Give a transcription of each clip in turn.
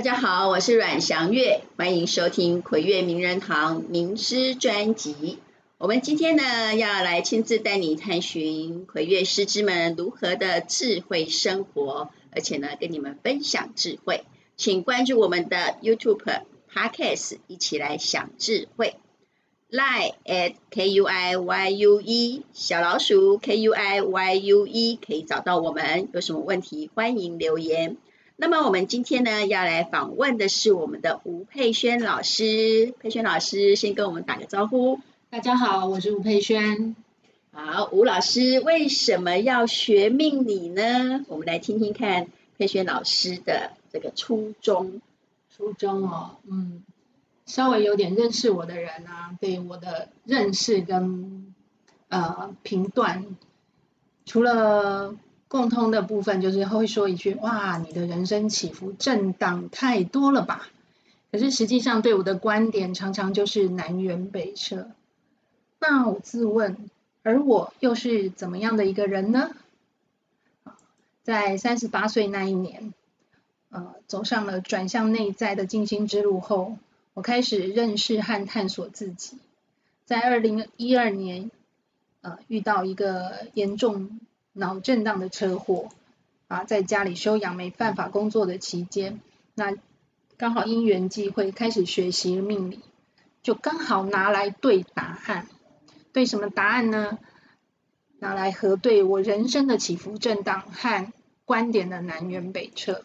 大家好，我是阮祥月，欢迎收听葵月名人堂名师专辑。我们今天呢，要来亲自带你探寻葵月师资们如何的智慧生活，而且呢，跟你们分享智慧。请关注我们的 YouTube Podcast，一起来享智慧。Lie at K U I Y U E 小老鼠 K U I Y U E 可以找到我们，有什么问题欢迎留言。那么我们今天呢，要来访问的是我们的吴佩轩老师。佩轩老师先跟我们打个招呼。大家好，我是吴佩轩。好，吴老师为什么要学命理呢？我们来听听看佩轩老师的这个初衷。初衷哦，嗯，稍微有点认识我的人啊，对我的认识跟呃评断，除了。共通的部分就是会说一句：“哇，你的人生起伏震荡太多了吧？”可是实际上对我的观点常常就是南辕北辙。那我自问，而我又是怎么样的一个人呢？在三十八岁那一年，呃，走上了转向内在的静心之路后，我开始认识和探索自己。在二零一二年，呃，遇到一个严重。脑震荡的车祸啊，在家里休养没办法工作的期间，那刚好因缘际会开始学习命理，就刚好拿来对答案。对什么答案呢？拿来核对我人生的起伏震荡和观点的南辕北辙。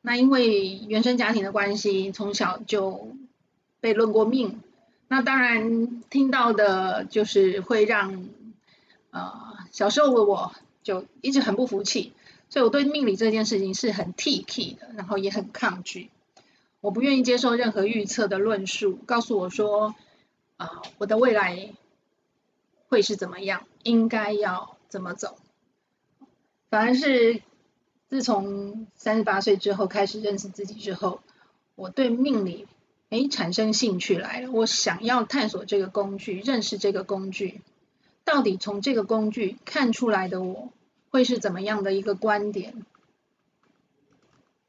那因为原生家庭的关系，从小就被论过命，那当然听到的就是会让。啊、呃，小时候的我就一直很不服气，所以我对命理这件事情是很铁齿的，然后也很抗拒。我不愿意接受任何预测的论述，告诉我说啊、我的未来会是怎么样，应该要怎么走。反而是自从三十八岁之后开始认识自己之后，我对命理诶产生兴趣来了，我想要探索这个工具，认识这个工具。到底从这个工具看出来的我会是怎么样的一个观点？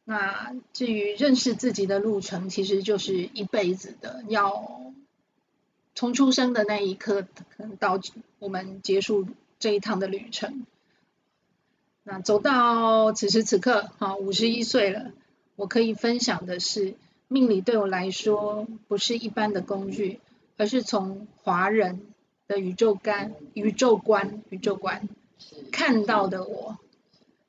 那至于认识自己的路程，其实就是一辈子的，要从出生的那一刻，可能到我们结束这一趟的旅程。那走到此时此刻，啊，五十一岁了，我可以分享的是，命理对我来说不是一般的工具，而是从华人。的宇宙观、宇宙观、宇宙观，看到的我，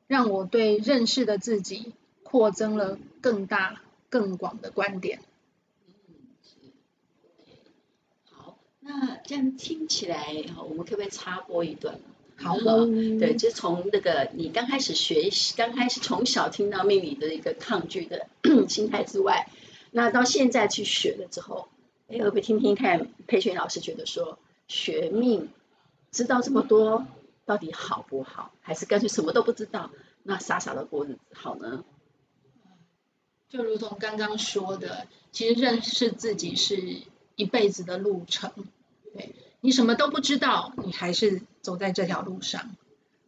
让我对认识的自己扩增了更大、更广的观点。嗯，好，那这样听起来，我们可不可以插播一段？好哦。对，就从那个你刚开始学习，刚开始从小听到命理的一个抗拒的 心态之外，那到现在去学了之后，哎，会不会听听看佩萱老师觉得说？学命知道这么多，到底好不好？还是干脆什么都不知道，那傻傻的过日子好呢？就如同刚刚说的，其实认识自己是一辈子的路程。对，你什么都不知道，你还是走在这条路上。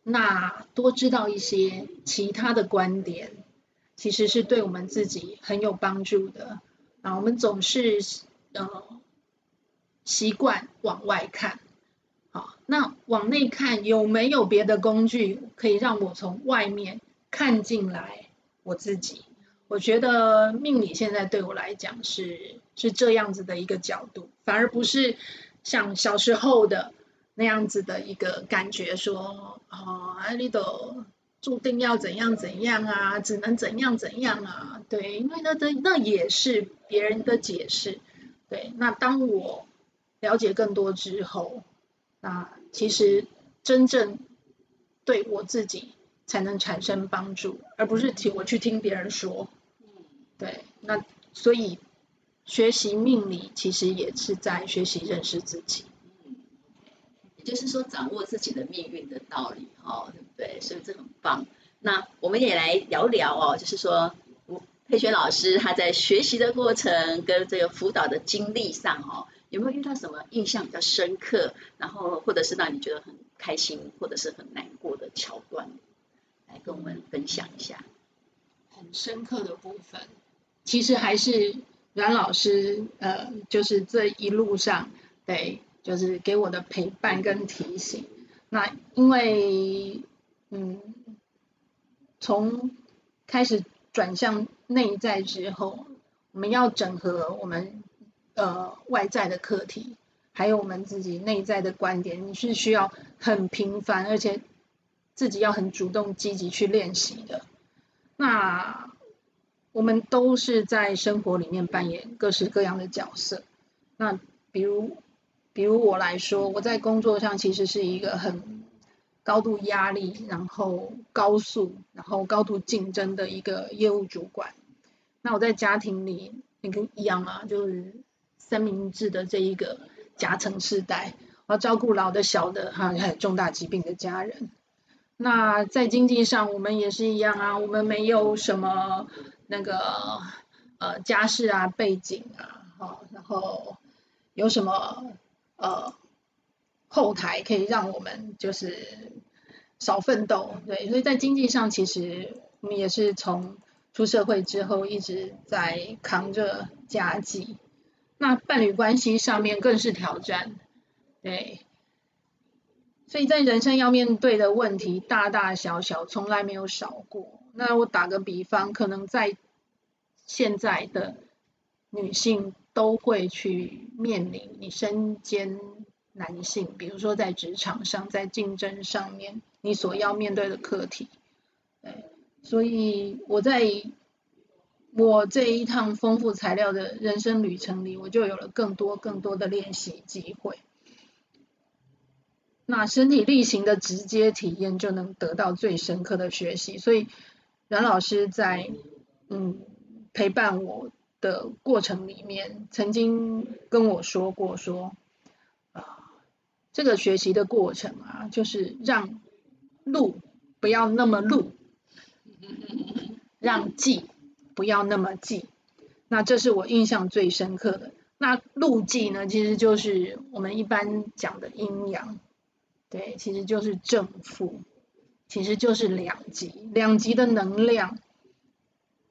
那多知道一些其他的观点，其实是对我们自己很有帮助的。啊，我们总是嗯。呃习惯往外看，好，那往内看有没有别的工具可以让我从外面看进来我自己？我觉得命理现在对我来讲是是这样子的一个角度，反而不是像小时候的那样子的一个感觉说，说啊，你都注定要怎样怎样啊，只能怎样怎样啊，对，因为那那那也是别人的解释，对，那当我。了解更多之后，那其实真正对我自己才能产生帮助，而不是听我去听别人说。对，那所以学习命理其实也是在学习认识自己。嗯，也就是说掌握自己的命运的道理，哦，对不对？所以这很棒。那我们也来聊聊哦，就是说佩璇老师他在学习的过程跟这个辅导的经历上，哦。有没有遇到什么印象比较深刻，然后或者是让你觉得很开心，或者是很难过的桥段，来跟我们分享一下？很深刻的部分，其实还是阮老师，呃，就是这一路上，对，就是给我的陪伴跟提醒。那因为，嗯，从开始转向内在之后，我们要整合我们呃外在的课题，还有我们自己内在的观点，你是需要很频繁，而且自己要很主动积极去练习的。那我们都是在生活里面扮演各式各样的角色。那比如，比如我来说，我在工作上其实是一个很高度压力，然后高速，然后高度竞争的一个业务主管。那我在家庭里，你跟一样啊，就是三明治的这一个夹层世代，要照顾老的、小的，哈，还有重大疾病的家人。那在经济上，我们也是一样啊，我们没有什么那个呃家世啊、背景啊，哈，然后有什么呃后台可以让我们就是少奋斗，对，所以在经济上，其实我们也是从出社会之后一直在扛着家计。那伴侣关系上面更是挑战，对。所以在人生要面对的问题大大小小，从来没有少过。那我打个比方，可能在现在的女性都会去面临你身兼男性，比如说在职场上，在竞争上面，你所要面对的课题。对，所以我在我这一趟丰富材料的人生旅程里，我就有了更多更多的练习机会。那身体力行的直接体验，就能得到最深刻的学习。所以，阮老师在嗯陪伴我的过程里面，曾经跟我说过说，啊，这个学习的过程啊，就是让路不要那么路，让记不要那么记。那这是我印象最深刻的。那路记呢，其实就是我们一般讲的阴阳。对，其实就是正负，其实就是两极，两极的能量。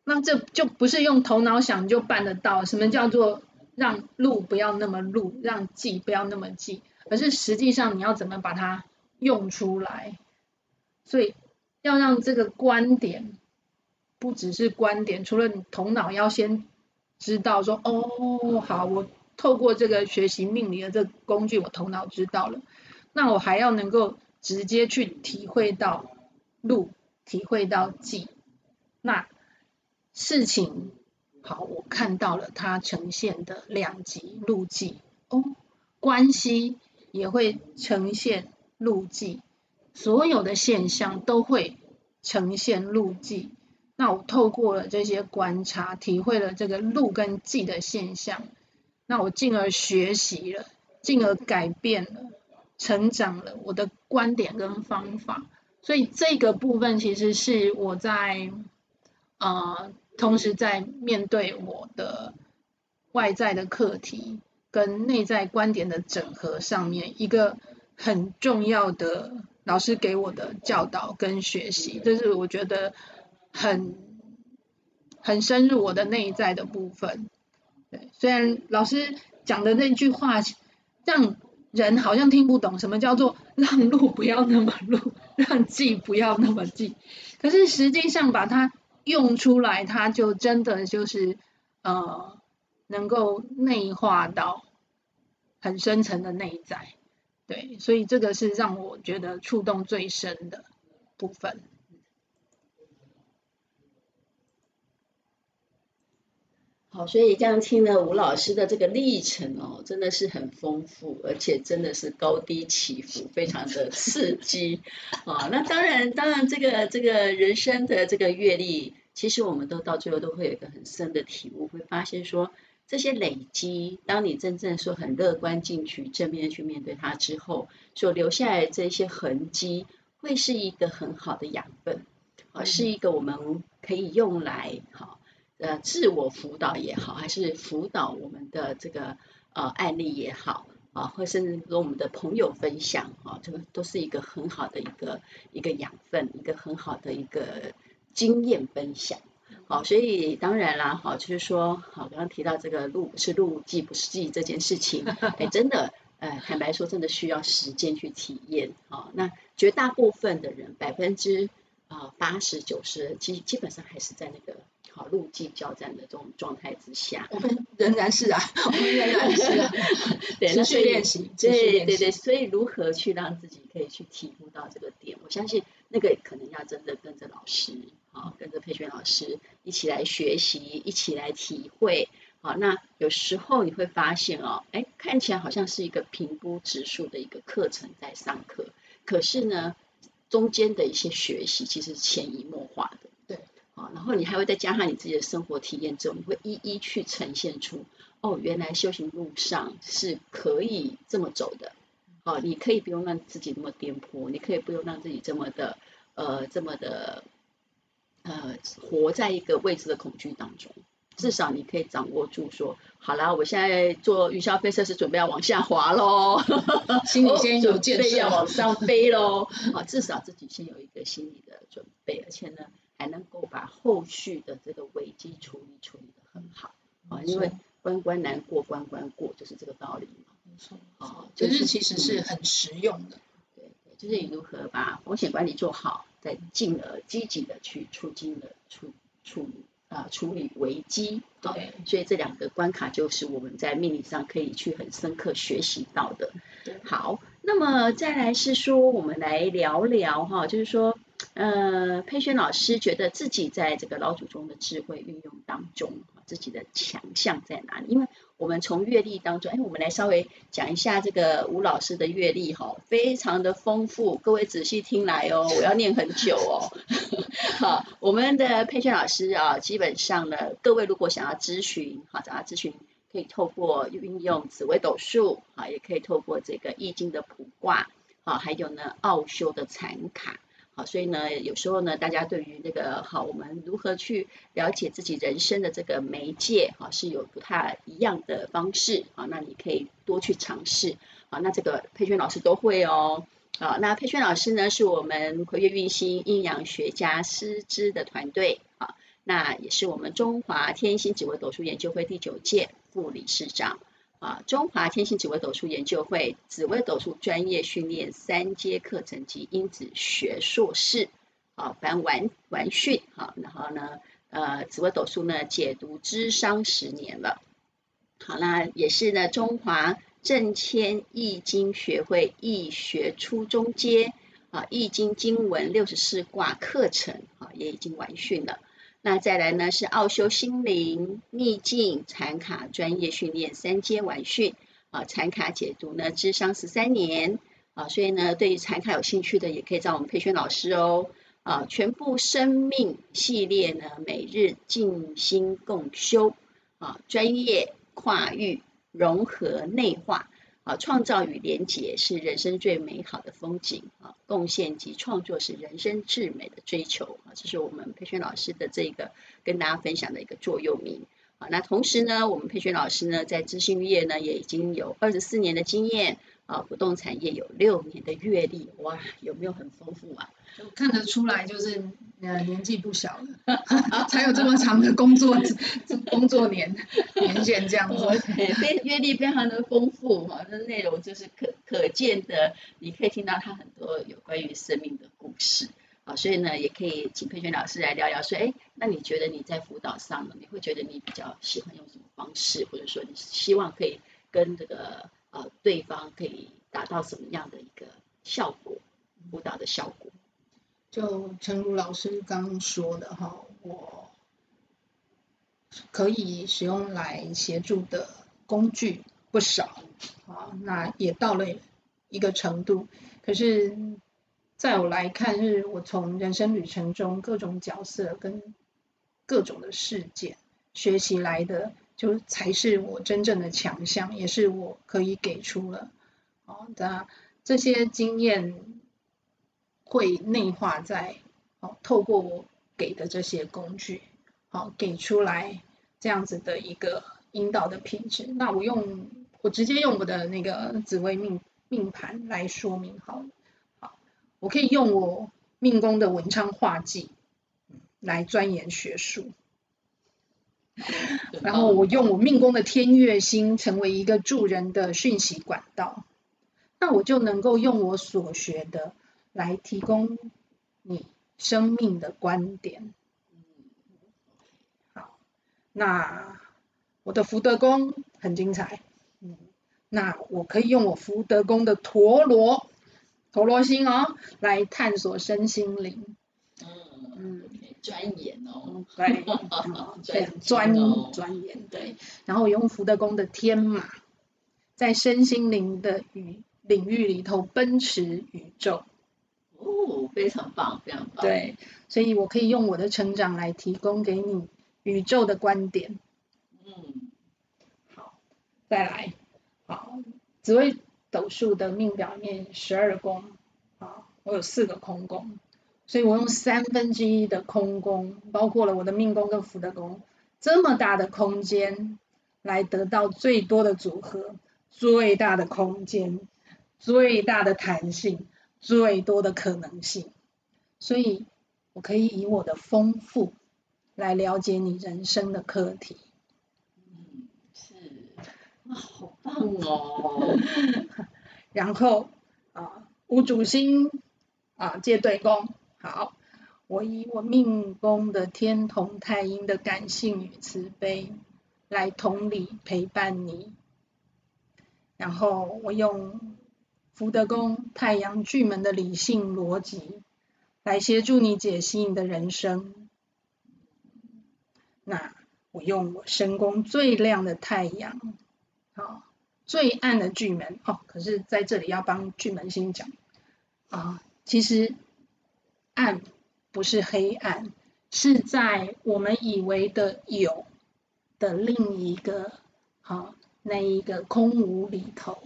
那这就不是用头脑想就办得到。什么叫做让路不要那么路，让记不要那么记，而是实际上你要怎么把它用出来。所以要让这个观点不只是观点，除了你头脑要先知道说，哦，好，我透过这个学习命理的这个工具，我头脑知道了。那我还要能够直接去体会到路，体会到记。那事情好，我看到了它呈现的两极路记哦，关系也会呈现路记，所有的现象都会呈现路记。那我透过了这些观察，体会了这个路跟记的现象，那我进而学习了，进而改变了。成长了我的观点跟方法，所以这个部分其实是我在呃，同时在面对我的外在的课题跟内在观点的整合上面，一个很重要的老师给我的教导跟学习，这是我觉得很很深入我的内在的部分。对，虽然老师讲的那句话让人好像听不懂什么叫做让路不要那么路，让记不要那么记。可是实际上把它用出来，它就真的就是呃，能够内化到很深层的内在。对，所以这个是让我觉得触动最深的部分。好，所以这样听了吴老师的这个历程哦，真的是很丰富，而且真的是高低起伏，非常的刺激啊。那当然，当然这个这个人生的这个阅历，其实我们都到最后都会有一个很深的体悟，会发现说这些累积，当你真正说很乐观进去、正面去面对它之后，所留下来这些痕迹，会是一个很好的养分啊，是一个我们可以用来好。呃，自我辅导也好，还是辅导我们的这个呃案例也好啊，或甚至跟我们的朋友分享啊，这个都是一个很好的一个一个养分，一个很好的一个经验分享。好，所以当然啦，好，就是说，好，刚刚提到这个路是录，记不是记这件事情，哎，真的，呃，坦白说，真的需要时间去体验。好，那绝大部分的人，百分之啊八十九十，基基本上还是在那个。好，路径交战的这种状态之下，我们仍然是啊，我们仍然是啊，对，持续练习，对对对，所以如何去让自己可以去体悟到这个点？我相信那个可能要真的跟着老师，好，跟着佩瑄老师一起来学习，一起来体会。好，那有时候你会发现哦，哎，看起来好像是一个评估指数的一个课程在上课，可是呢，中间的一些学习其实是潜移默化的。对啊，然后你还会再加上你自己的生活体验之后，你会一一去呈现出，哦，原来修行路上是可以这么走的。哦，你可以不用让自己那么颠簸，你可以不用让自己这么的，呃，这么的，呃，活在一个未知的恐惧当中。至少你可以掌握住，说，好啦，我现在做云霄飞车是准备要往下滑喽，心里先有建设，要往上飞喽。啊，至少自己先有一个心理的准备，而且呢。还能够把后续的这个危机处理处理得很好啊，因为关关难过关关过，就是这个道理嘛。没错，啊，就是其实是很实用的。对对，就是你如何把风险管理做好，再进而积极的去促进的处处啊处理危机。对，所以这两个关卡就是我们在命理上可以去很深刻学习到的。好，那么再来是说，我们来聊聊哈，就是说。呃，佩轩老师觉得自己在这个老祖宗的智慧运用当中，自己的强项在哪里？因为我们从阅历当中，哎，我们来稍微讲一下这个吴老师的阅历哈，非常的丰富，各位仔细听来哦，我要念很久哦。好，我们的佩瑄老师啊，基本上呢，各位如果想要咨询，好，想要咨询，可以透过运用紫微斗数，啊，也可以透过这个易经的卜卦，啊，还有呢奥修的禅卡。好，所以呢，有时候呢，大家对于那个好，我们如何去了解自己人生的这个媒介，哈，是有不太一样的方式，啊，那你可以多去尝试，啊，那这个佩瑄老师都会哦，啊，那佩瑄老师呢，是我们魁玥运星阴阳学家师资的团队，啊，那也是我们中华天星紫微斗数研究会第九届副理事长。啊，中华天星紫微斗数研究会紫微斗数专业训练三阶课程及因子学硕士，啊，凡完完训，啊，然后呢，呃，紫微斗数呢解读智商十年了，好啦，也是呢中华正签易经学会易学初中阶，啊，易经经文六十四卦课程，啊，也已经完训了。那再来呢是奥修心灵秘境禅卡专业训练三阶完训啊，禅卡解读呢智商十三年啊，所以呢对于禅卡有兴趣的也可以找我们培训老师哦啊，全部生命系列呢每日静心共修啊，专业跨域融合内化。啊，创造与连结是人生最美好的风景啊！贡献及创作是人生至美的追求啊！这是我们培训老师的这个跟大家分享的一个座右铭啊。那同时呢，我们培训老师呢，在咨询业呢也已经有二十四年的经验啊，不动产业有六年的阅历，哇，有没有很丰富啊？看得出来，就是呃年纪不小了，才有这么长的工作工作年年限这样子，非阅历非常的丰富哈，那内容就是可可见的，你可以听到他很多有关于生命的故事啊，所以呢，也可以请佩瑄老师来聊聊，说，哎，那你觉得你在辅导上呢，你会觉得你比较喜欢用什么方式，或者说你希望可以跟这个呃对方可以达到什么样的一个效果，辅导的效果？就诚如老师刚刚说的哈，我可以使用来协助的工具不少啊，那也到了一个程度。可是，在我来看，是我从人生旅程中各种角色跟各种的事件学习来的，就才是我真正的强项，也是我可以给出了啊的这些经验。会内化在，哦，透过我给的这些工具，好，给出来这样子的一个引导的品质。那我用我直接用我的那个紫微命命盘来说明好了，好，我可以用我命宫的文昌画技来钻研学术，然后我用我命宫的天月星成为一个助人的讯息管道，那我就能够用我所学的来提供你生命的观点。好，那我的福德宫很精彩，嗯，那我可以用我福德宫的陀螺陀螺星哦，来探索身心灵。嗯，钻研哦，对，对，钻钻研，对。然后我用福德宫的天马，在身心灵的宇领域里头奔驰宇宙。哦，非常棒，非常棒。对，所以我可以用我的成长来提供给你宇宙的观点。嗯，好，再来，好，紫微斗数的命表面十二宫，啊，我有四个空宫。所以我用三分之一的空宫，包括了我的命宫跟福德宫，这么大的空间，来得到最多的组合，最大的空间，最大的弹性，最多的可能性。所以，我可以以我的丰富来了解你人生的课题。嗯，是，哇，好棒哦。然后啊，无主星啊，借对宫。好，我以我命宫的天同太阴的感性与慈悲来同理陪伴你，然后我用福德宫太阳巨门的理性逻辑来协助你解析你的人生。那我用我身宫最亮的太阳，好，最暗的巨门哦，可是在这里要帮巨门星讲啊，其实。暗不是黑暗，是在我们以为的有的另一个好那一个空无里头，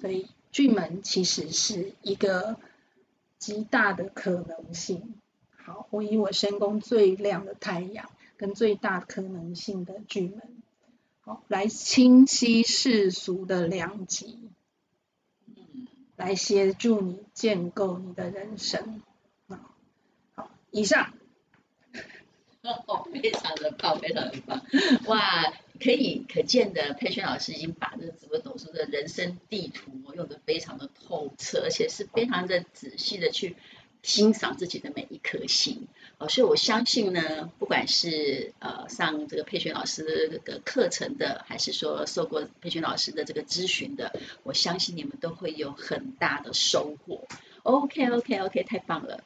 所以巨门其实是一个极大的可能性。好，我以我身宫最亮的太阳跟最大可能性的巨门，好来清晰世俗的两极，来协助你建构你的人生。好以上，非常的棒，非常的棒，哇，可以可见的佩瑄老师已经把这个紫微斗数的人生地图用得非常的透彻，而且是非常的仔细的去欣赏自己的每一颗心，哦，所以我相信呢，不管是呃上这个佩瑄老师的课程的，还是说受过佩瑄老师的这个咨询的，我相信你们都会有很大的收获。OK，OK，OK，太棒了。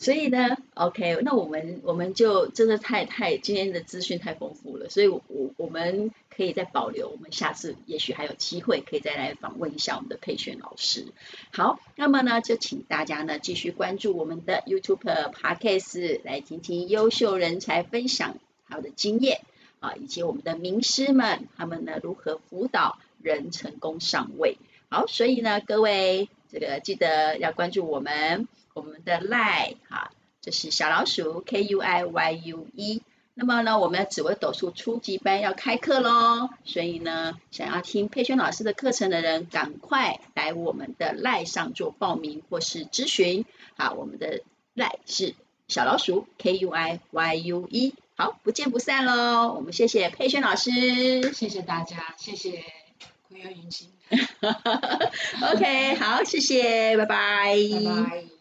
所以呢，OK，那我们我们就真的太太今天的资讯太丰富了，所以我我们可以再保留，我们下次也许还有机会可以再来访问一下我们的佩瑄老师。好，那么呢，就请大家呢继续关注我们的 YouTube Podcast，来听听优秀人才分享他的经验啊，以及我们的名师们他们呢如何辅导人成功上位。好，所以呢，各位这个记得要关注我们。我们的 Line 哈，这是小老鼠 K U I Y U E。那么呢，我们的紫微斗数初级班要开课喽，所以呢，想要听佩轩老师的课程的人，赶快来我们的 Line 上做报名或是咨询。好，我们的 Line 是小老鼠 K U I Y U E。好，不见不散喽！我们谢谢佩轩老师，谢谢大家，谢谢。OK，好，谢谢，拜拜。拜拜。